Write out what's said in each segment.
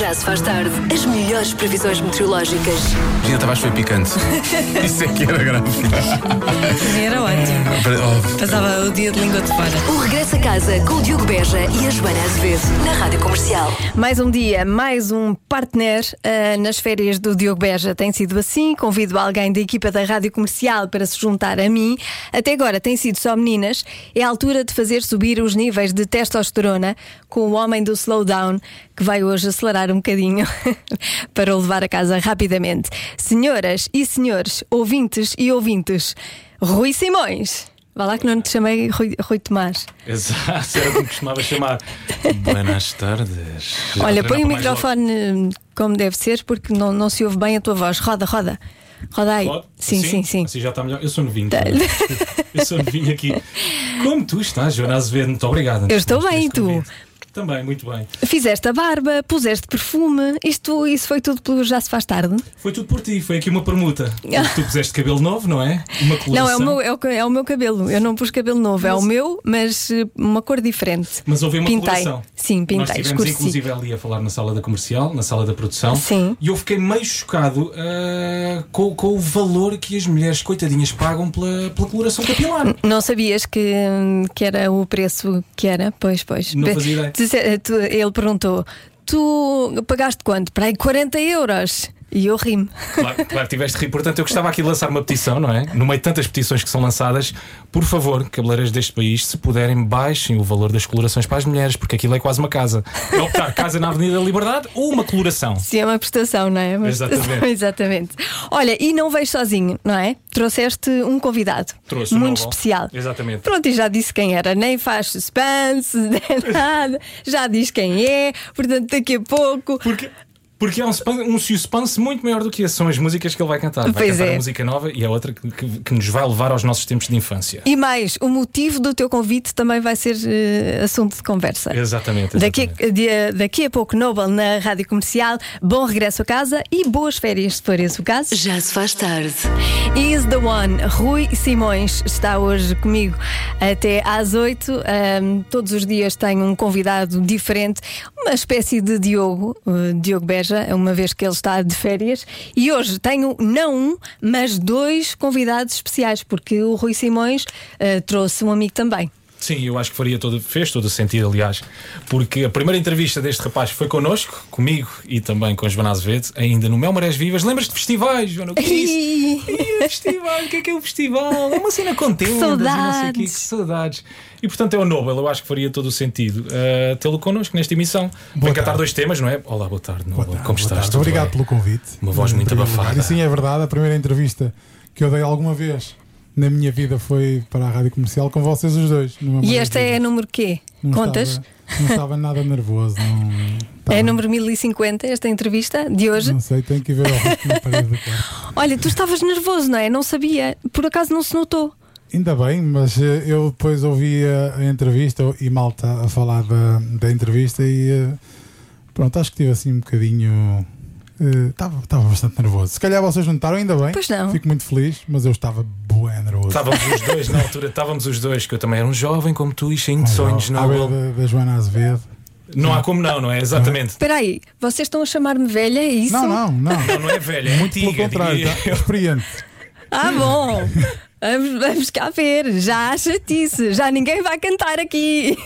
Já se faz tarde. As melhores previsões meteorológicas. Gina Tavares foi picante. Isso é que era grave. Era ótimo. Passava o dia de língua de fora. O regresso a casa com o Diogo Beja e a Joana Azevedo na Rádio Comercial. Mais um dia, mais um partner ah, nas férias do Diogo Beja. Tem sido assim. Convido alguém da equipa da Rádio Comercial para se juntar a mim. Até agora tem sido só meninas. É a altura de fazer subir os níveis de testosterona com o homem do slowdown que vai hoje acelerar um bocadinho para o levar a casa rapidamente. Senhoras e senhores, ouvintes e ouvintes, Rui Simões. Vá lá que não te chamei Rui, Rui Tomás. Exato, era como costumava chamar. Buenas tardes. Olha, Já põe o microfone hum, como deve ser, porque não, não se ouve bem a tua voz. Roda, roda. Roda aí. logo. Sim, sim, sim. Assim já está melhor. Eu sou novinho. também. Eu sou novinho aqui. Como tu estás, Joana Azevedo? Muito obrigado. Eu estou bem, e tu? convite. Também, muito bem. Fizeste a barba, puseste perfume. Isto, isso foi tudo pelo Já Se Faz Tarde? Foi tudo por ti, foi aqui uma permuta. Tu puseste cabelo novo, não é? Uma coloração. Não, é o, meu, é, o, é o meu cabelo. Eu não pus cabelo novo, é o meu, mas eh, uma cor diferente. Mas houve uma Pintei. coloração. Sim, Nós pintei, estivemos escureci. inclusive ali a falar na sala da comercial, na sala da produção. Sim. E eu fiquei meio chocado ah, com, com o valor que as mulheres coitadinhas pagam pela, pela coloração capilar. Não sabias que, que era o preço que era? Pois, pois. Não fazia ideia. Tu- ele perguntou: Tu pagaste quanto? Para aí 40 euros. E eu ri-me. Claro, claro que tiveste de rir. Portanto, eu gostava aqui de lançar uma petição, não é? No meio de tantas petições que são lançadas, por favor, cabeleireiros deste país, se puderem, baixem o valor das colorações para as mulheres, porque aquilo é quase uma casa. É optar casa na Avenida da Liberdade ou uma coloração. Sim, é uma prestação, não é? Uma Exatamente. prestação, exatamente. Olha, e não vejo sozinho, não é? Trouxeste um convidado. Trouxe muito especial. Exatamente. Pronto, e já disse quem era, nem faz suspense, nem nada, já diz quem é, portanto, daqui a pouco. Porque, porque é um, suspense- um suspense muito maior do que esse. São as músicas que ele vai cantar. Vai Pois cantar é. a música nova e a outra que, que- que nos vai levar aos nossos tempos de infância. E mais, o motivo do teu convite também vai ser eh, assunto de conversa. Exatamente. Daqui, exatamente. de- daqui a pouco, Nobel na rádio comercial. Bom regresso a casa e boas férias, se for esse o caso. Já se faz tarde. Is the One. Rui Simões está hoje comigo até às 8. Ahm, todos os dias tenho um convidado diferente, uma espécie de Diogo, uh, Diogo Beja, uma vez que ele está de férias. E hoje tenho não um, mas dois convidados especiais, porque o Rui Simões uh, trouxe um amigo também. Sim, eu acho que faria todo, fez todo o sentido, aliás, porque a primeira entrevista deste rapaz foi connosco, comigo e também com a Joana Azevedo, ainda no Mel Marés Vivas. Lembras-te de festivais, Joana? O que é isso? Ih, festival, o que é que é o festival? É uma cena contente. saudades. Que saudades. E portanto é o Nobel, eu acho que faria todo o sentido uh, tê-lo connosco nesta emissão. Vem Boa cantar tarde. dois temas, não é? Olá, boa tarde, Nobel. Boa tarde, Como boa estás? tarde. Obrigado bem? pelo convite. Uma voz muito abafada. E sim, é verdade. A primeira entrevista que eu dei alguma vez na minha vida foi para a rádio comercial com vocês os dois. E este é número quê? Não Contas? Estava, não estava nada nervoso. Não, É estava- número 1050, esta entrevista de hoje. Não sei, tenho que ver na parede. Olha, tu estavas nervoso, não é? Não sabia. Por acaso não se notou. Ainda bem, mas eh, eu depois ouvi a, a entrevista e malta a falar da, da entrevista e eh, pronto, acho que tive assim um bocadinho. Eh, Estava estava bastante nervoso. Se calhar vocês notaram, ainda bem. Pois não. Fico muito feliz, mas eu estava bué nervoso. Estávamos os dois, na altura, estávamos os dois, que eu também era um jovem como tu e cheio de sonhos, beira Nobel. da, da Joana Azevedo. Não há como não, não é? Exatamente. Espera aí, vocês estão a chamar-me velha, é isso? Não, não, não. Não, não é velha, é Muito pelo antiga. contrário, diria tá? experiente. Ah, bom. Vamos, vamos cá ver. Já há chatice. Já ninguém vai cantar aqui.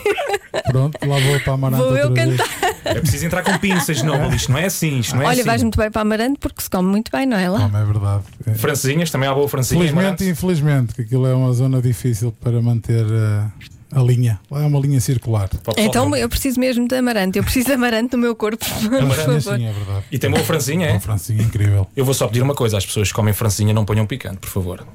Pronto, lá vou para a Amarante Vou eu vez. cantar. É preciso entrar com pinças, Nobel. Isto não é assim, isto não é Olha, assim. vais muito bem para Amarante porque se come muito bem, não é lá? Não, é verdade. É. Francesinhas, também há boa francesinha. Felizmente Amarante. e infelizmente, que aquilo é uma zona difícil para manter eh, a linha. Lá é uma linha circular. Então eu preciso mesmo de Amarante. Eu preciso de Amarante no meu corpo. Por Amarante. Sim, é verdade. E tem boa francesinha, é? Uma francinha incrível. Eu vou só pedir uma coisa às pessoas que comem francesinha, não ponham picante, por favor.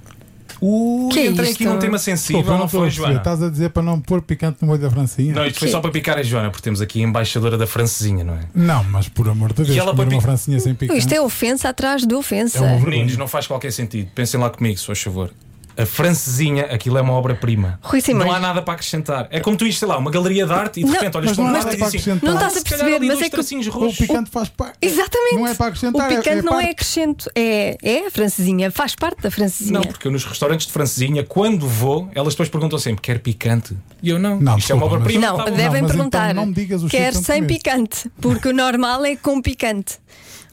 Ui, Que é entrei isto? aqui num tema sensível, eu não a foi. Joana? Estás a dizer para não pôr picante no molho da francinha? Não, isto foi só para picar a Joana, porque temos aqui a embaixadora da francesinha, não é? Não, mas por amor de Deus, ela comer uma francinha sem picante. Isto é ofensa atrás de ofensa. É vergonha. Meninos, não faz qualquer sentido. Pensem lá comigo, se faz favor. A francesinha, aquilo é uma obra-prima. Rui Simões. Não há nada para acrescentar. É como tu isto, sei lá, uma galeria de arte e de Não, repente olhas mas para um não há lado e dizes assim, acrescentar. Não estás a "Se calhar perceber, mas é que o- O roxos." picante faz parte. Exatamente. Não é para acrescentar. O picante é, é não parte. é acrescento, é, é a francesinha, faz parte da francesinha. Não, porque eu nos restaurantes de francesinha, quando vou, elas depois perguntam sempre: quer picante? E eu não. Não, Isto é uma obra-prima. Não, tá devem mas perguntar. então não me digas os Quer sem picante, porque o normal é com picante.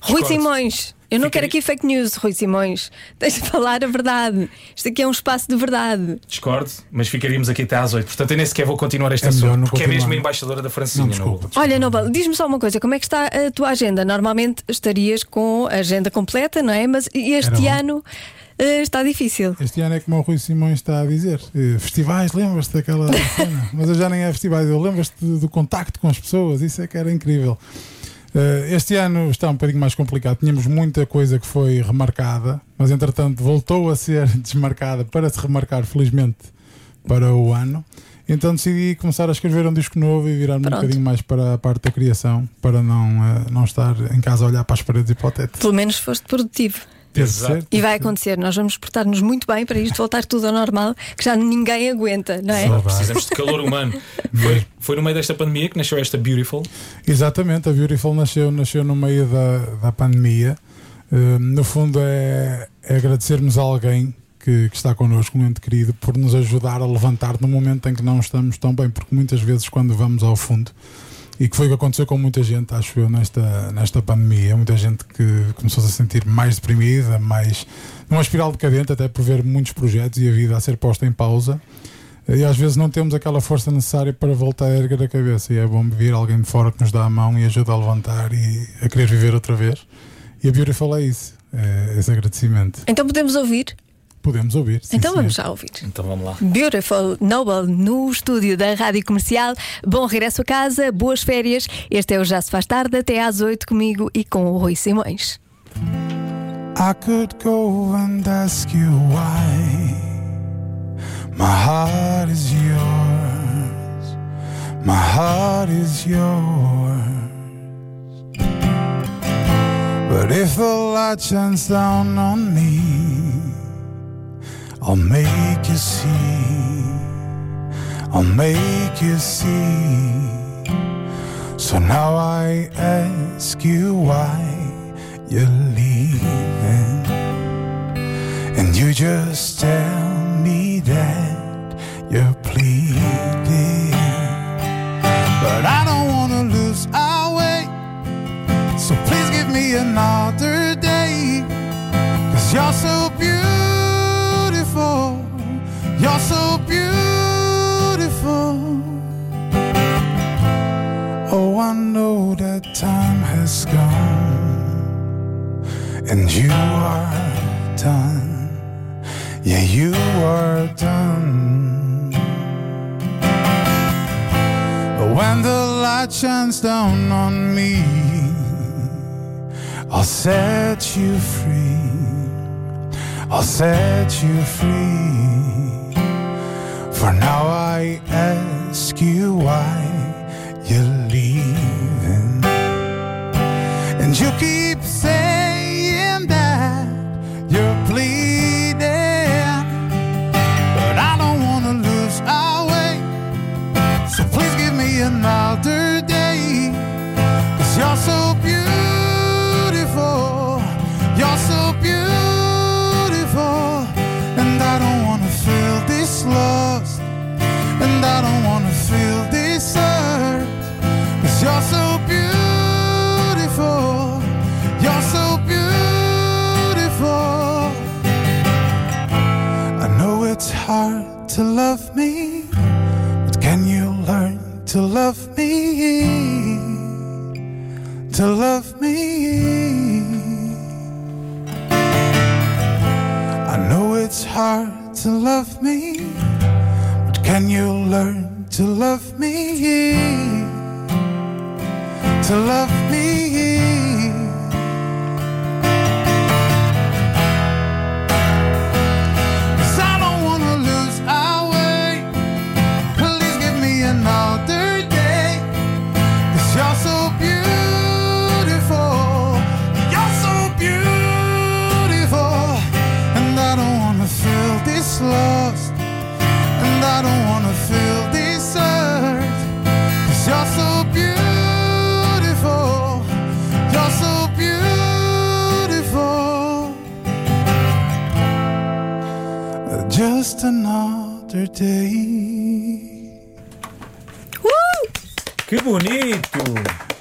Rui. Simões, eu não quero aqui fake news, Rui Simões. Deixa de falar a verdade. Isto aqui é um espaço de verdade. Discordo, mas ficaríamos aqui até às 8. Portanto, eu nem sequer vou continuar este É assunto, não porque é mesmo a continuar. embaixadora da Não, francesinha. desculpa. não- Olha, Nobel, diz-me só uma coisa: como é que está a tua agenda? Normalmente estarias com a agenda completa, não é? Mas este Era ano eh, está difícil. Este ano é como o Rui Simões está a dizer: eh, festivais, lembras-te daquela cena? Mas eu já nem é festivais, eu lembras-te do, do contacto com as pessoas, isso é que era incrível. Eh, este ano está um bocadinho mais complicado. Tínhamos muita coisa que foi remarcada, mas entretanto voltou a ser desmarcada para se remarcar, felizmente, para o ano. Então decidi começar a escrever um disco novo e virar-me um bocadinho mais para a parte da criação, para não, eh, não estar em casa a olhar para as paredes e para o teto. Pelo menos foste produtivo. Exato. E vai acontecer, nós vamos portar-nos muito bem para isto voltar tudo ao normal, que já ninguém aguenta, não é? Só. Precisamos de calor humano. Foi, foi no meio desta pandemia que nasceu esta Beautiful. Exatamente, a Beautiful nasceu, nasceu no meio da, da pandemia. Uh, no fundo, é, é agradecermos a alguém que, que está connosco, um ente querido, por nos ajudar a levantar no momento em que não estamos tão bem, porque muitas vezes, quando vamos ao fundo, e que foi o que aconteceu com muita gente, acho eu, nesta, nesta pandemia, muita gente que começou-se a sentir mais deprimida, mais numa espiral decadente, até por ver muitos projetos e a vida a ser posta em pausa. E às vezes não temos aquela força necessária para voltar a erguer a cabeça. E é bom vir alguém de fora que nos dá a mão e ajuda a levantar e a querer viver outra vez. E a Beautiful é isso, é esse agradecimento. Então podemos ouvir? Podemos ouvir. sim, então vamos já ouvir. Então vamos lá. Beautiful Noble no estúdio da Rádio Comercial. Bom regresso a casa, boas férias. Este é o Já Se Faz Tarde, até às 8 comigo e com o Rui Simões. I could go and ask you why. My heart is yours. My heart is yours. But if the light shines down on me, I'll make you see. I'll make you see. So now I ask you why you're leaving. And you just tell me that you're pleading. But I don't wanna lose our way. So please give me another day. Cause you're so so beautiful. Oh, I know that time has gone, and you are done. Yeah, you are done. When the light shines down on me, I'll set you free. I'll set you free. For now I ask you why hard to love me. But can you learn to love me? To love me. I know it's hard to love me. But can you learn to love me? To love me. Day. Que bonito!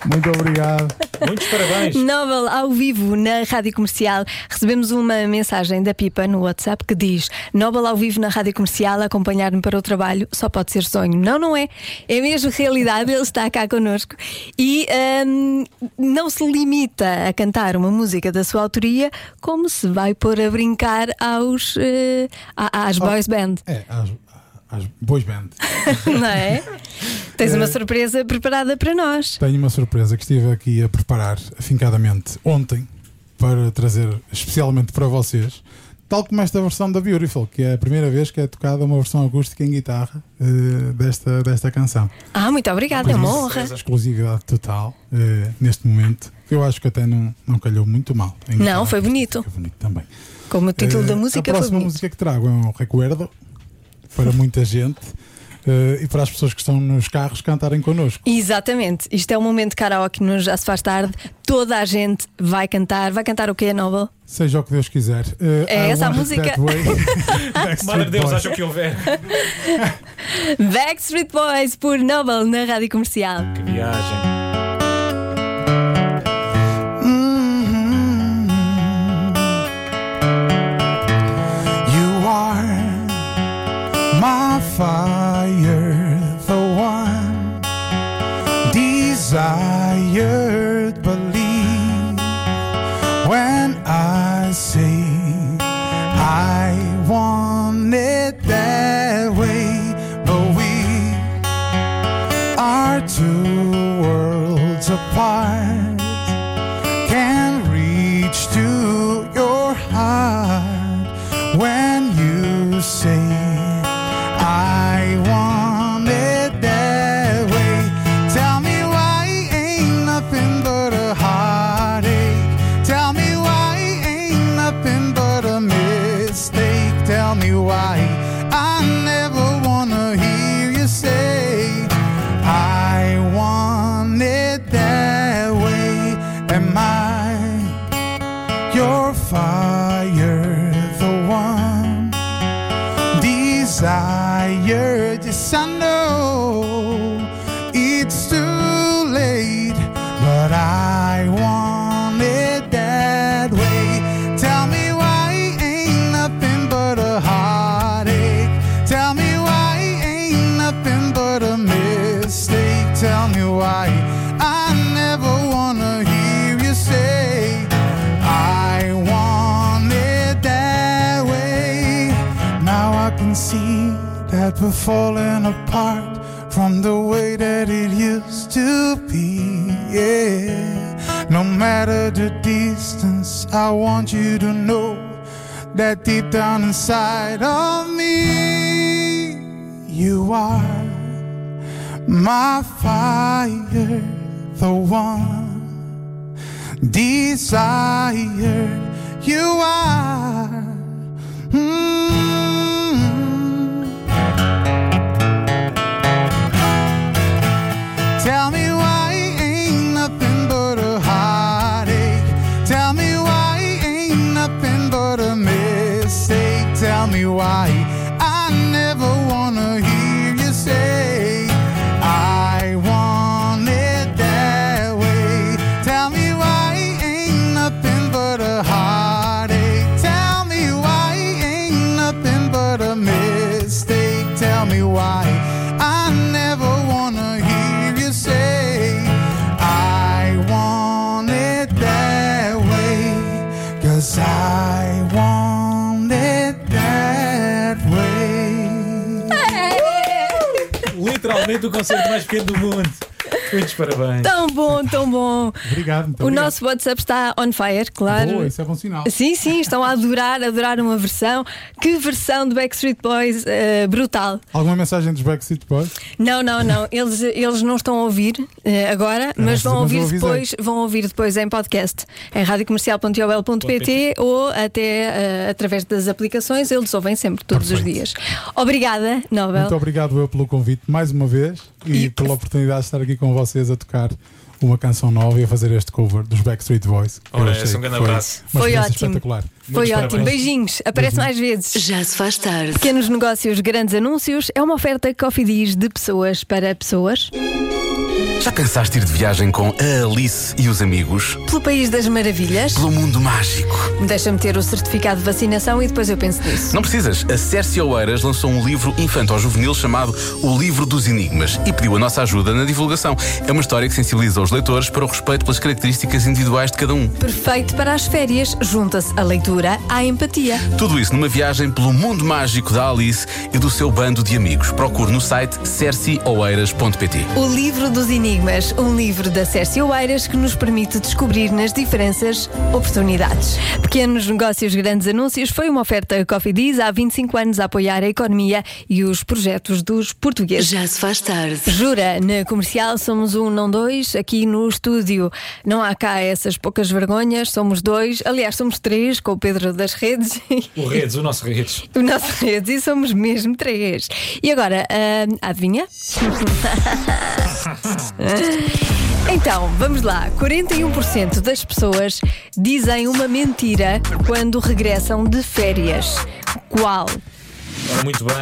Muito obrigado. Muitos parabéns. Nobel ao vivo na Rádio Comercial. Recebemos uma mensagem da Pipa no WhatsApp que diz: Nobel ao vivo na Rádio Comercial, acompanhar-me para o trabalho, só pode ser sonho. Não, não é. É mesmo realidade, ele está cá connosco. E hum, não se limita a cantar uma música da sua autoria, como se vai pôr a brincar aos, a- às boys band, É, às, às boas band. não é? Tens uma surpresa preparada para nós. Tenho uma surpresa que estive aqui a preparar afincadamente ontem para trazer especialmente para vocês. Tal como esta versão da Beautiful, que é a primeira vez que é tocada uma versão acústica em guitarra eh, desta, desta canção. Ah, muito obrigada, é uma honra. Exclusividade total eh, neste momento. Eu acho que até não, não calhou muito mal. Não, foi bonito. acústica, bonito também. Como o título Eh, da música A foi próxima música que trago é um recuerdo para muita gente eh, e para as pessoas que estão nos carros cantarem connosco. Exatamente, isto é um momento de karaoke no Já Se Faz Tarde. Toda a gente vai cantar. Vai cantar o quê, Nobel? Seja o que Deus quiser. Eh, É I essa a música? Madre Deus, acha que houver. Backstreet Boys por Nobel na Rádio Comercial. Que viagem. Falling apart from the way that it used to be. Yeah. No matter the distance, I want you to know that deep down inside of me, you are my fire, the one desired. You are. Mm. Cause I want it that way. Literalmente o concerto mais pequeno do mundo. Muitos parabéns. Tão bom, tão bom. Obrigado, muito O obrigado. nosso WhatsApp está on fire, claro. Boa, isso é bom sinal. Sim, sim, estão a adorar, adorar uma versão. Que versão de Backstreet Boys eh, brutal. Alguma mensagem dos Backstreet Boys? Não, não, não. Eles, eles não estão a ouvir eh, agora, mas mas vão ouvir depois, vão ouvir depois em podcast, em radiocomercial.ol.pt ou até eh, através das aplicações. Eles ouvem sempre, todos os Perfeito. dias. Obrigada, Nobel. Muito obrigado eu pelo convite mais uma vez e, E- pela oportunidade de estar aqui com vocês a tocar uma canção nova e a fazer este cover dos Backstreet Boys. Ora, é um grande abraço. Foi ótimo. espetacular. Foi ótimo. parabéns. Beijinhos. Aparece mais vezes. Já se faz tarde. Pequenos negócios, grandes anúncios. É uma oferta Coffee Diz de pessoas para pessoas. Já pensaste ir de viagem com a Alice e os amigos? Pelo País das Maravilhas. Pelo mundo mágico? Deixa-me ter o certificado de vacinação e depois eu penso nisso. Não precisas. A Cércia Oeiras lançou um livro infanto-juvenil chamado O Livro dos Enigmas e pediu a nossa ajuda na divulgação. É uma história que sensibiliza os leitores para o respeito pelas características individuais de cada um. Perfeito para as férias. Junta-se a leitura à empatia. Tudo isso numa viagem pelo mundo mágico da Alice e do seu bando de amigos. Procure no site cercioeiras.pt. O Livro dos Enigmas, um livro da Cércia Oeiras que nos permite descobrir nas diferenças oportunidades. Pequenos negócios, grandes anúncios foi uma oferta Coffee Diz há 25 anos a apoiar a economia e os projetos dos portugueses. Já se faz tarde. Jura, na comercial somos um, não dois. Aqui no estúdio não há cá essas poucas vergonhas, somos dois. Aliás, somos três, com o Pedro das Redes. O Redes, o nosso Redes. O nosso redes e somos mesmo três. E agora, ah, adivinha? então, vamos lá. 41% das pessoas dizem uma mentira quando regressam de férias. Qual? Ora, muito bem,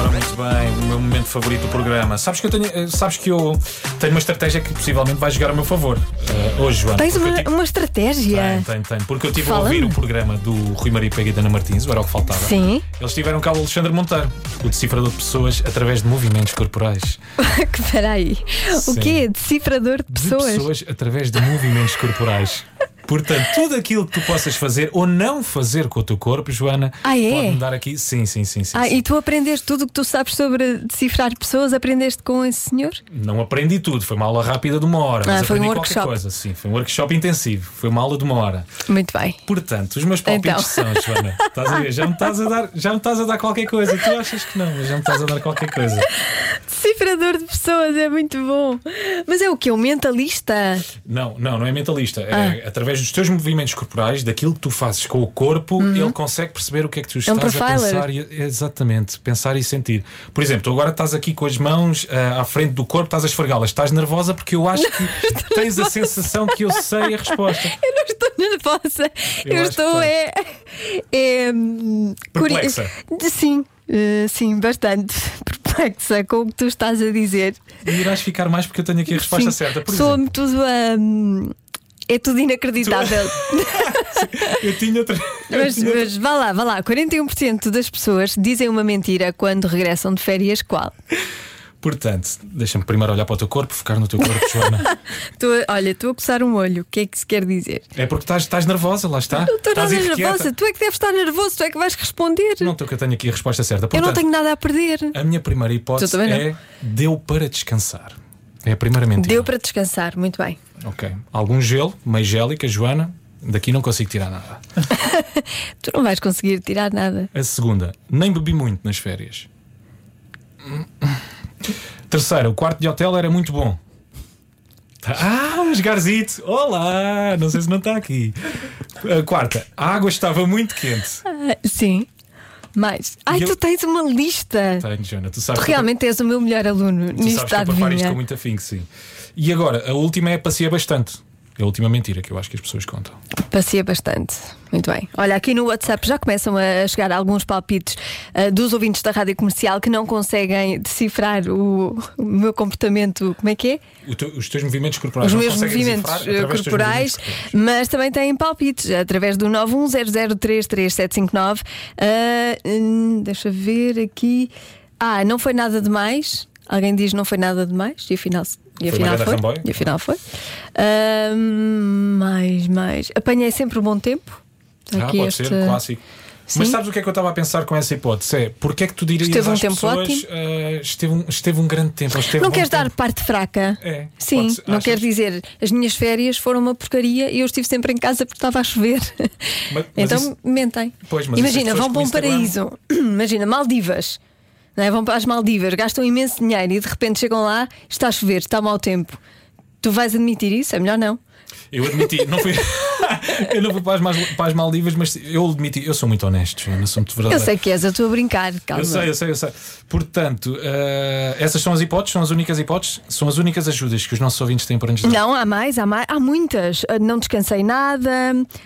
ora, muito bem. O meu momento favorito do programa. Sabes que eu tenho, eh, sabes que eu tenho uma estratégia que possivelmente vai jogar a meu favor eh, hoje, Joana. Tens uma, tive- uma estratégia? Tenho, tenho, tenho. Porque eu estive a ouvir o programa do Rui Maria Pega e da Ana Martins, o Era o que Faltava. Sim. Eles tiveram cá o Alexandre Monteiro, o decifrador de pessoas através de movimentos corporais. Espera aí. O Sim. quê? Decifrador de De pessoas? pessoas através de movimentos corporais. Portanto, tudo aquilo que tu possas fazer ou não fazer com o teu corpo, Joana, Ah, é? pode-me dar aqui. Sim, sim, sim. sim, Ah, sim. e tu aprendeste tudo o que tu sabes sobre decifrar pessoas? Aprendeste com esse senhor? Não aprendi tudo, foi uma aula rápida de uma hora. Ah, mas foi um aprendi workshop. qualquer coisa. Sim, foi um workshop intensivo, foi uma aula de uma hora. Muito bem. Portanto, os meus palpites Então. são, Joana, estás a ver? Já me estás a, dar, já me estás a dar qualquer coisa. Tu achas que não, mas já me estás a dar qualquer coisa. Decifrador de pessoas é muito bom. Mas é o quê? Um mentalista? Não, não, não é mentalista. Ah. É através dos teus movimentos corporais, daquilo que tu fazes com o corpo, ele consegue perceber o que é que tu um estás a profiler. pensar. E, exatamente, pensar e sentir. Por exemplo, tu agora estás aqui com as mãos ah, à frente do corpo, estás a esfregá-las. Estás nervosa porque eu acho que tens a sensação que eu sei a resposta. Eu não estou nervosa. Eu Eu, estou é, é hum, Perplexa. Sim, eh, sim, bastante perplexa com o que tu estás a dizer. E irás ficar mais porque eu tenho aqui a resposta Sim, certa. Exemplo, tudo a. é tudo inacreditável. eu tinha. tra- eu Mas, tinha mas vá lá, vá lá. 41% das pessoas dizem uma mentira quando regressam de férias. Qual? Portanto, deixa-me primeiro olhar para o teu corpo, focar no teu corpo, Joana. Tô, olha, estou a coçar um olho. O que é que se quer dizer? É porque estás, estás nervosa, lá está. Não estou nada nervosa. Tu é que deves estar nervoso, tu é que vais responder. Não estou que eu tenho aqui a resposta certa. Eu Portanto, não tenho nada a perder. A minha primeira hipótese é deu para descansar. É a primeira mentira. Deu para descansar, muito bem. Ok. Algum gelo, meio gélica, Joana. Daqui não consigo tirar nada. Tu não vais conseguir tirar nada. A segunda, nem bebi muito nas férias. Terceira, o quarto de hotel era muito bom. Tá- Ah, mas Garzito, olá! Não sei se não está aqui. A quarta, a água estava muito quente. Ah, sim. Mais. Ai, eu- tu tens uma lista. Tenho, Joana, tu Tu sabes eu- realmente és o meu melhor aluno tu nisto sabes que eu preparo isto com muito afinco, sim. E agora, a última é passeia bastante. É a última mentira que eu acho que as pessoas contam. Passeia bastante. Muito bem. Olha, aqui no WhatsApp já começam a chegar alguns palpites ah, dos ouvintes da rádio comercial que não conseguem decifrar o, o meu comportamento. Como é que é? Teu- os teus movimentos corporais Os meus movimentos eh, teus corporais, movimentos mas também têm palpites através do 910033759. Ah, hum, deixa ver aqui. Ah, não foi nada demais. Alguém diz não foi nada demais e afinal, e Foi afinal foi. ramboia. E afinal foi. Ah, mais, mais. Apanhei sempre o bom tempo. Ah, pode este- ser, clássico. Sim. Mas sabes o que é que eu estava a pensar com essa hipótese? É porque é que tu dirias Esteve um às tempo pessoas ótimo. eh, esteve, um, esteve um grande tempo. Não queres dar tempo? parte fraca? É, Sim, não Achas? quer dizer as minhas férias foram uma porcaria e eu estive sempre em casa porque estava a chover. Mas- mas então isso- mentem. Pois, Imagina, vão para um paraíso. Imagina, Maldivas. É? Vão para as Maldivas, gastam imenso dinheiro e de repente chegam lá, está a chover, está mau tempo. Tu vais admitir isso? É melhor não. Eu admiti, não fui, eu não fui para as, para as Maldivas, mas eu admiti, eu sou muito honesto, Joana, sou muito Eu verdadeiro. sei que és, eu estou a brincar, calma. Eu sei, eu sei, eu sei. Portanto, eh, essas são as hipóteses, são as únicas hipóteses, são as únicas ajudas que os nossos ouvintes têm para nos dar. Não, há mais, há mais, há muitas. Ah, Não descansei nada,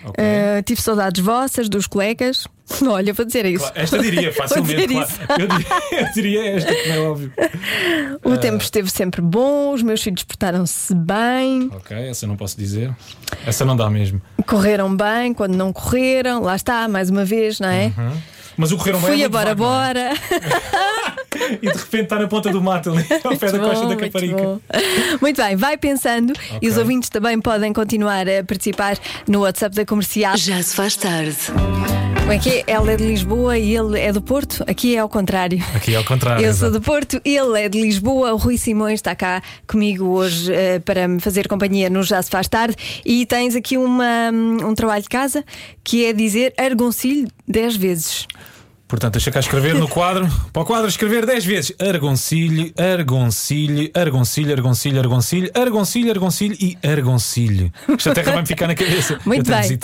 Ok. ah, tive saudades vossas, dos colegas. Olha, vou dizer isso. Claro, Esta diria facilmente, claro. isso. Eu diria, eu diria esta, como é óbvio. O tempo esteve sempre bom, os meus filhos portaram-se bem, Ok, essa não posso dizer. Essa não dá mesmo. correram bem quando não correram. Lá está, mais uma vez, não é? Mas o correram bem. é Fui muito a bora, vago, não é? bora. E de repente está na ponta do mato ali, ao pé da Muito costa bom, da muito Caparica. bom. Muito bem, vai pensando e os ouvintes também podem continuar a participar no WhatsApp da comercial. Já se faz tarde. Como é que é? Ela é de Lisboa e ele é do Porto? Aqui é ao contrário. Aqui é ao contrário. Eu sou exato. do Porto, ele é de Lisboa. O Rui Simões está cá comigo hoje eh, para me fazer companhia no Já Se Faz Tarde. E tens aqui uma, um trabalho de casa que é dizer argoncilho 10 vezes. Portanto, deixa cá escrever no quadro. Para o quadro escrever 10 vezes. Argoncilho, argoncilho, argoncilho, argoncilho, argoncilho, argoncilho, argoncilho e argoncilho. Esta terra vai-me ficar na cabeça. Muito Eu bem.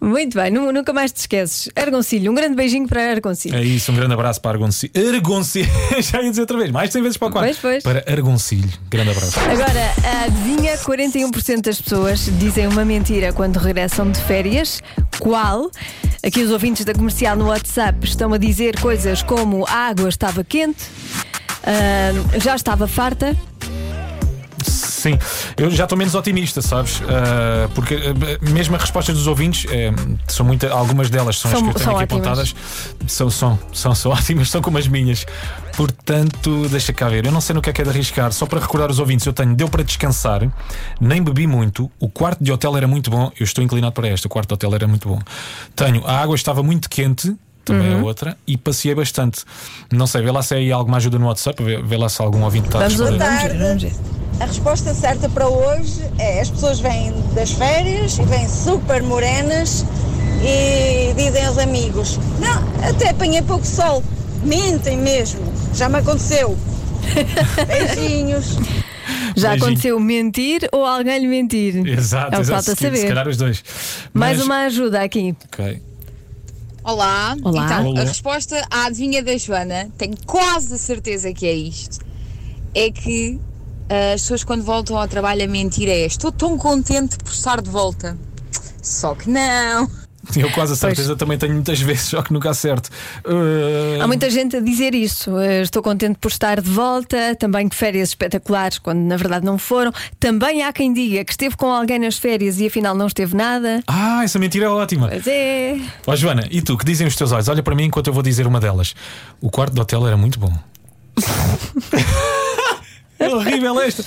Muito bem, nu- nunca mais te esqueces. Argoncilho, um grande beijinho para Argoncilho. É isso, um grande abraço para Argoncilho. Argoncilho. Já ia dizer outra vez, mais 100 vezes para o quadro. Pois, pois. Para Argoncilho. Grande abraço. Agora, adivinha, 41% das pessoas dizem uma mentira quando regressam de férias. Qual? Aqui os ouvintes da comercial no WhatsApp estão a dizer coisas como a água estava quente, ah, já estava farta. Sim, eu já estou menos otimista, sabes? Ah, porque ah, mesmo as respostas dos ouvintes, eh, são muita, algumas delas são, São- as que eu tenho são aqui ótimas. apontadas, são, são, são, são ótimas, são como as minhas. Portanto, deixa cá ver. Eu não sei no que é que é de arriscar. Só para recordar os ouvintes, eu tenho, deu para descansar, nem bebi muito, o quarto de hotel era muito bom. Eu estou inclinado para esta, o quarto de hotel era muito bom. Tenho, a água estava muito quente. Também é outra, e passeei bastante. Não sei, vê lá se é aí alguma ajuda no WhatsApp, vê, vê lá se algum ouvinte está a Vamos, responder. vamos ver, vamos ver. A resposta certa para hoje é as pessoas vêm das férias e vêm super morenas e dizem aos amigos, não, até apanhei pouco sol. Mentem mesmo, já me aconteceu. Beijinhos. Já Beijinho. aconteceu mentir ou alguém lhe mentir? Exato, é o que exato. falta Se- Se saber. calhar os dois. Mais Mas- uma ajuda aqui. Ok. Olá. Olá. Então, Olá. a resposta à adivinha da Joana, tenho quase a certeza que é isto. É que as pessoas quando voltam ao trabalho a mentir é estou tão contente por estar de volta. Só que não. Eu quase a certeza também tenho muitas vezes, só que nunca acerto. Uh, Há muita gente a dizer isso. Eh, Estou contente por estar de volta. Também que férias espetaculares, quando na verdade não foram. Também há quem diga que esteve com alguém nas férias e afinal não esteve nada. Ah, essa mentira é ótima. Pois é. Ó Joana, e tu, que dizem os teus olhos? Olha para mim enquanto eu vou dizer uma delas. O quarto do hotel era muito bom. é horrível esta.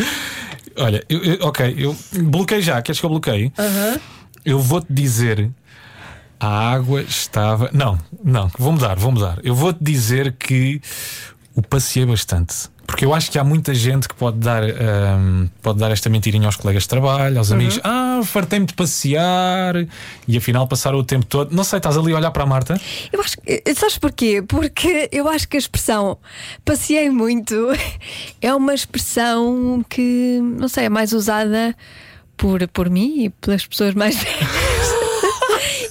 Olha, eu- eu- ok, eu bloqueei já. Queres que eu bloqueie? Eu vou-te dizer. A água estava. Não, não, vou mudar, vou mudar. Eu vou-te dizer que o passei bastante. Porque eu acho que há muita gente que pode dar, ahm, pode dar esta mentirinha aos colegas de trabalho, aos amigos. Ah, fartei-me de passear e afinal passaram o tempo todo. Não sei, estás ali a olhar para a Marta? Eu acho que. eh, Sabes porquê? Porque eu acho que a expressão passeei muito é uma expressão que, não sei, é mais usada por, por mim e pelas pessoas mais velhas.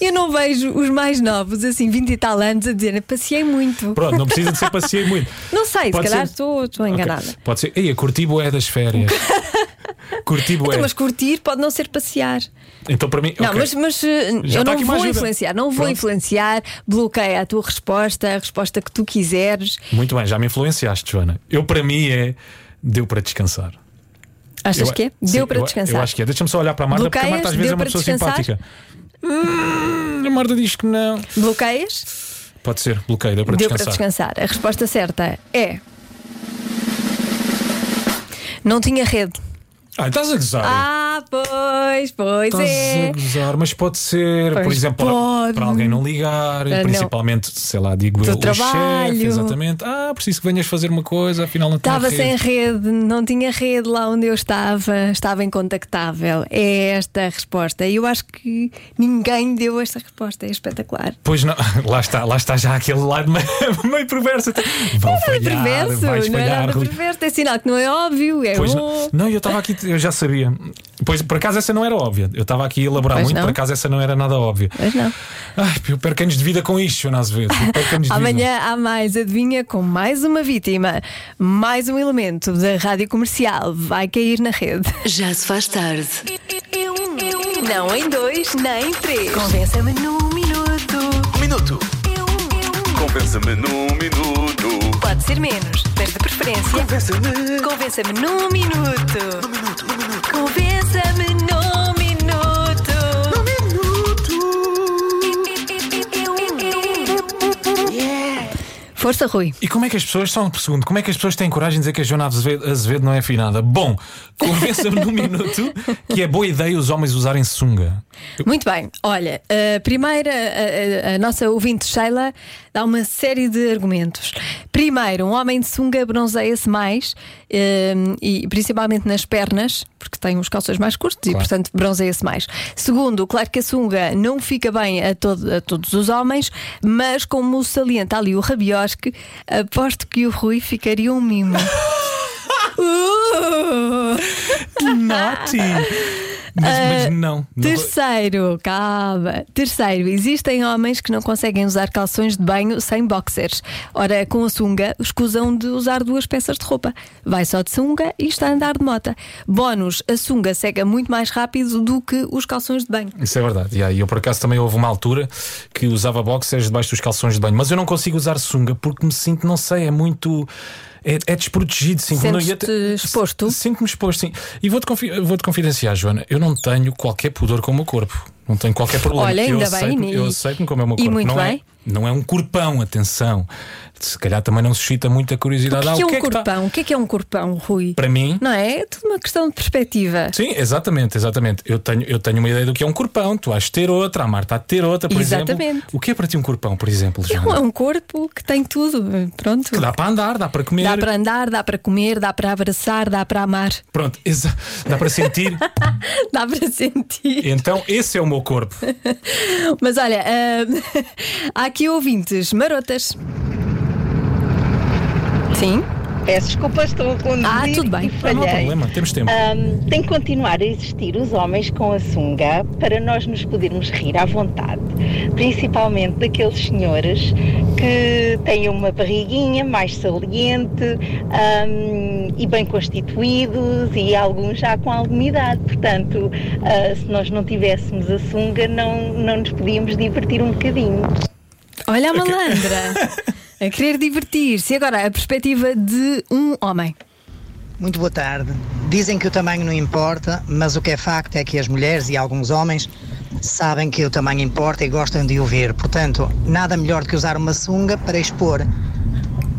Eu não vejo os mais novos, assim, 20 e tal anos, a dizer passeei muito. Pronto, não precisa de ser passei muito. Não sei, se Pode calhar ser- estou Ok, enganada. Pode ser. Ei, curti bué das férias. curti bué. Então, mas curtir pode não ser passear. Então para mim. Não, ok. mas, mas eh, eu não vou ajuda. influenciar, não vou Pronto. influenciar, bloqueia a tua resposta, a resposta que tu quiseres. Muito bem, já me influenciaste, Joana. Eu para mim é. Deu para descansar. Achas Eu- que é? sim, Deu para eu- descansar. Eu acho que é. Deixa-me só olhar para a Marta, porque a Bloqueias? Marta às vezes é uma pessoa descansar? simpática. Hum, a Marta diz que não. Bloqueias? Pode ser, bloqueio, deu para Deu descansar. para descansar. A resposta certa é. Não tinha rede. Ah, estás a gozar. Ah, pois, pois Estás é. a gozar, mas pode ser, por Pois exemplo, pode. para alguém não ligar, Ah, não. principalmente, sei lá, digo Do eu, o trabalho. chefe, exatamente. Ah, preciso que venhas fazer uma coisa, afinal não Estava rede. sem rede, não tinha rede lá onde eu estava, estava incontactável. É esta a resposta. E eu acho que ninguém deu esta resposta. É espetacular. Pois não, lá está, lá está já aquele lado meio, meio perverso. Vão Não é falhar, perverso, não é nada perverso. É sinal que não é óbvio, é Pois bom. não, não, eu estava aqui, eu já sabia. Pois, por acaso, essa não era óbvia. Eu estava aqui a elaborar Pois muito, não. por acaso, essa não era nada óbvia. Mas não. Ai, eu perco anos de vida com isto, Joana Azevedo. Eu vida. Amanhã há mais, adivinha, com mais uma vítima, mais um elemento da rádio comercial. Vai cair na rede. Já se faz tarde. Não em dois, nem em três. Convença-me num minuto. Um minuto. Eu, eu. Convença-me num minuto. Pode ser menos, mas de preferência. Convença-me. Convença-me num minuto. Num minuto, num minuto. Convença-me num minuto. Força, Rui. E como é que as pessoas, só um segundo, como é que as pessoas têm coragem de dizer que a Joana Azevedo, Azevedo não é afinada? Bom, convença-me num minuto que é boa ideia os homens usarem sunga. Muito bem, olha, a primeira, a, a- a nossa ouvinte Sheila dá uma série de argumentos. Primeiro, um homem de sunga bronzeia-se mais, hum, e principalmente nas pernas, porque tem os calções mais curtos e, Claro. portanto, bronzeia-se mais. Segundo, claro que a sunga não fica bem a, todo- a todos os homens, mas como salienta ali o rabiosque, aposto que o Rui ficaria um mimo. Uh! Naughty! Mas, mas não. Terceiro, calma. Terceiro, existem homens que não conseguem usar calções de banho sem boxers. Ora, com a sunga, escusam de usar duas peças de roupa. Vai só de sunga e está a andar de mota. Bónus, a sunga seca muito mais rápido do que os calções de banho. Isso é verdade. E aí, eu por acaso também houve uma altura que usava boxers debaixo dos calções de banho, mas eu não consigo usar sunga porque me sinto, não sei, é muito. É, é desprotegido. E Sentes-te exposto? Sinto-me exposto, sim. E vou-te confi- vou-te confidenciar, Joana, eu não tenho qualquer pudor com o meu corpo. Não tenho qualquer problema. Olha, ainda eu bem, aceito-me- e- eu aceito-me como é o meu e corpo. muito não, bem. É, não é um corpão, atenção. Se calhar também não suscita muita O curiosidade. que, Ah, é que é um que tá- corpão? O que é que é um corpão, Rui? Para mim, Não é? É tudo uma questão de perspectiva. Sim, exatamente, exatamente. Eu tenho, eu tenho uma ideia do que é um corpão. Tu has ter outra, a Marta há de ter outra, por Exatamente. exemplo. O que é para ti um corpão, por exemplo, É Joana? é um corpo que tem tudo. Pronto. Que dá para andar, dá para comer. Dá para andar, dá para comer, dá para abraçar, dá para amar, Pronto, exa- dá para sentir. dá para sentir. então, esse é o meu corpo. Mas olha, ah, há aqui ouvintes marotas. Sim? Peço desculpa, estou a conduzir Ah, tudo bem. e Não, não há problema, temos tempo. Ahm, tem que continuar a existir os homens com a sunga para nós nos podermos rir à vontade, principalmente daqueles senhores que têm uma barriguinha mais saliente ahm, e bem constituídos e alguns já com alguma idade. Portanto, ah, se nós não tivéssemos a sunga, não, não nos podíamos divertir um bocadinho. Olha a malandra. A querer divertir-se. E agora, a perspectiva de um homem. Muito boa tarde. Dizem que o tamanho não importa, mas o que é facto é que as mulheres e alguns homens sabem que o tamanho importa e gostam de o ver. Portanto, nada melhor do que usar uma sunga para expor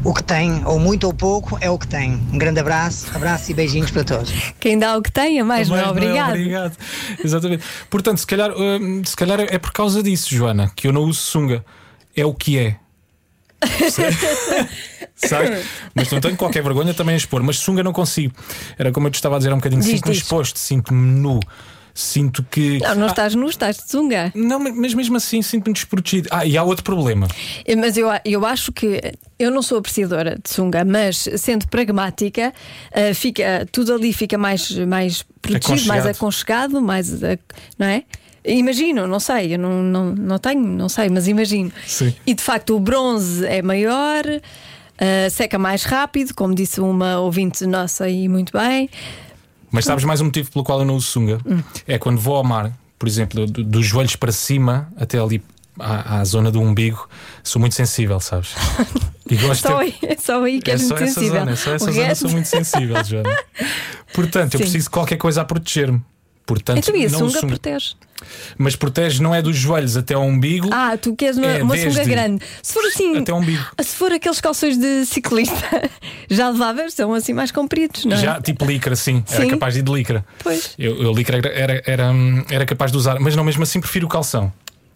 o que tem, ou muito ou pouco, é o que tem. Um grande abraço, abraço e beijinhos para todos. Quem dá o que tem, a mais não é obrigado. obrigado. Exatamente. Portanto, se calhar, hum, se calhar é por causa disso, Joana, que eu não uso sunga. É o que é. Sabes? Mas não tenho qualquer vergonha também a expor. Mas sunga não consigo. Era como eu te estava a dizer há um bocadinho. Sinto-me exposto, sinto-me nu. Sinto que. Não, não Ah, estás nu, estás de sunga. Não, mas mesmo assim sinto-me desprotegido. Ah, e há outro problema. Eh, Mas eu, eu acho que eu não sou apreciadora de sunga, mas sendo pragmática, eh, fica, tudo ali fica mais, mais protegido, mais Aconchegado. aconchegado, mais. eh, não é? Imagino, não sei, eu não, não, não tenho, não sei, mas imagino. Sim. E de facto o bronze é maior, eh, seca mais rápido, como disse uma ouvinte nossa e muito bem. Mas sabes mais um motivo pelo qual eu não uso sunga? Hum. É quando vou ao mar, por exemplo, do- dos joelhos para cima até ali à, à zona do umbigo, sou muito sensível, sabes? E gosto Só de é só aí que É só muito sensível. zona, é só essa O zona resto- sou muito sensível, Joana. Portanto, eu Sim. preciso de qualquer coisa a proteger-me. Portanto, Então e a sunga protege. Mas protege não é dos joelhos até ao umbigo. Ah, tu queres uma, É, uma sunga grande. Se for assim. até ao umbigo. Se for aqueles calções de ciclista, já levavas, são assim mais compridos, não é? Já, tipo licra, sim. Era Sim. capaz de ir de licra. Pois. Eu, eu licra era, era, era, era capaz de usar, mas não, mesmo assim prefiro o calção.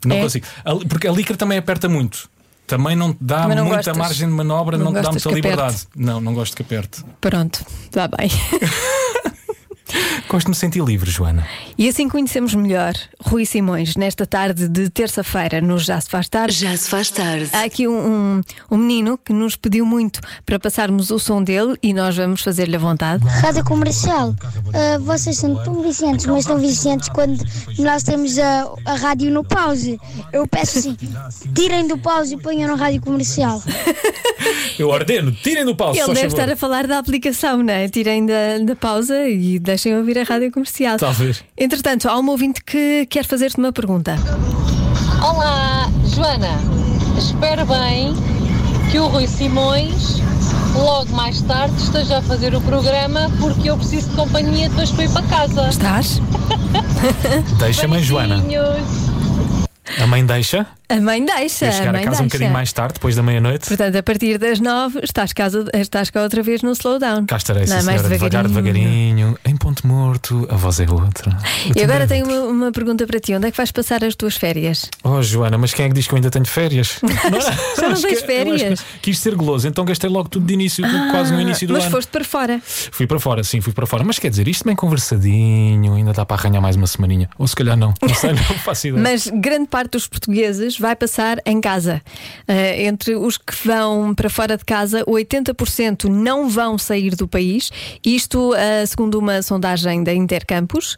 Não É? consigo. Porque a licra também aperta muito. Também não te dá não muita gostas. margem de manobra, Não não, te dá muita liberdade. aperte. Não, não gosto que aperte. Pronto, está bem. Gosto de me sentir livre, Joana. E assim conhecemos melhor Rui Simões nesta tarde de terça-feira no Já Se Faz Tarde. Já se faz tarde. Há aqui um, um, um menino que nos pediu muito para passarmos o som dele e nós vamos fazer-lhe a vontade. Rádio Comercial, ah, vocês são tão viciantes, mas tão viciantes quando nós temos a, a rádio no pause. Eu peço assim, tirem do pause e ponham na rádio comercial. Eu ordeno, tirem do pau, Ele deve favor. estar a falar da aplicação, não é? Tirem da, da pausa e deixem ouvir a rádio comercial. Talvez. Entretanto, há um ouvinte que quer fazer-te uma pergunta. Olá, Joana. Espero bem que o Rui Simões logo mais tarde esteja a fazer o programa porque eu preciso de companhia depois para ir para casa. Estás? Deixa-me, Joana. A mãe deixa? A mãe deixa. Eu chegar a mãe a casa um deixa. bocadinho mais tarde, depois da meia-noite. Portanto, a partir das nove estás, casa, estás cá outra vez no slowdown. Cá estarei, sim, Não é mais senhora, devagar, devagarinho, em ponto morto, a voz é outra. Eu E agora tenho uma, uma pergunta para ti: onde é que vais passar as tuas férias? Oh, Joana, mas quem é que diz que eu ainda tenho férias? Já não Acho tens que- férias? Quis ser goloso, então gastei logo tudo de início, quase no início do Mas ano. foste para fora. Fui para fora, sim, fui para fora. Mas quer dizer, isto bem conversadinho, ainda dá para arranhar mais uma semaninha. Ou se calhar não, não sei, não faço ideia. Mas grande parte dos portugueses vai passar em casa. Eh, entre os que vão para fora de casa, 80% não vão sair do país. Isto eh, segundo uma sondagem da Intercampus.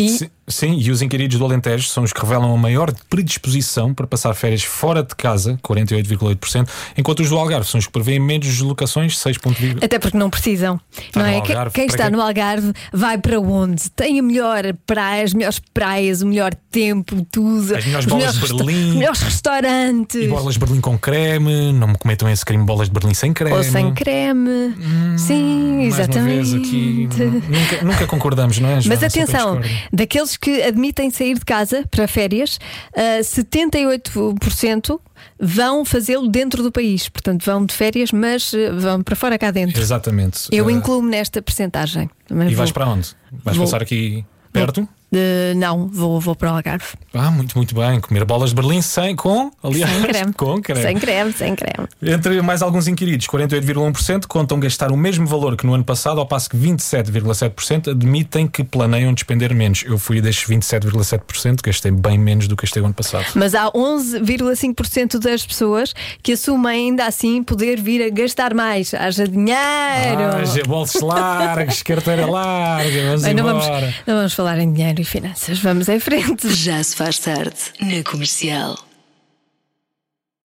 E Sim, sim, e os inquiridos do Alentejo são os que revelam a maior predisposição para passar férias fora de casa, 48,8%, enquanto os do Algarve são os que prevêem menos deslocações, 6,2%. Até porque não precisam. Está não é? Algarve, Quem está quê? no Algarve vai para onde? Tem a melhor praia, as melhores praias, o melhor tempo, tudo. As melhores os bolas de resta- Berlim. os melhores restaurantes. E bolas de Berlim com creme, não me cometam esse crime bolas de Berlim sem creme. Ou sem creme. Sim, Mais uma exatamente. nunca, nunca concordamos, não é? Mas Joana? Sempre atenção. Daqueles que admitem sair de casa para férias, ah, 78% vão fazê-lo dentro do país. Portanto, vão de férias, mas ah, vão para fora cá dentro. Exatamente. Eu Eh, incluo-me nesta percentagem. E vou- vais para onde? Vais Vou- passar aqui perto? Eh, não, vou, vou para o Algarve. Ah, muito, muito bem. Comer bolas de Berlim sem, com, aliás, Sem creme. com creme. Sem creme, sem creme. Entre mais alguns inquiridos, 48,1% contam gastar o mesmo valor que no ano passado, ao passo que 27,7% admitem que planeiam despender menos. Eu fui destes 27,7%, gastei bem menos do que gastei o ano passado. Mas há 11,5% das pessoas que assumem ainda assim poder vir a gastar mais. Haja dinheiro. Ah, bolsos largos, carteira larga, vamos Bem, não, vamos, não vamos falar em dinheiro e finanças. Vamos em frente. Já se faz tarde na comercial.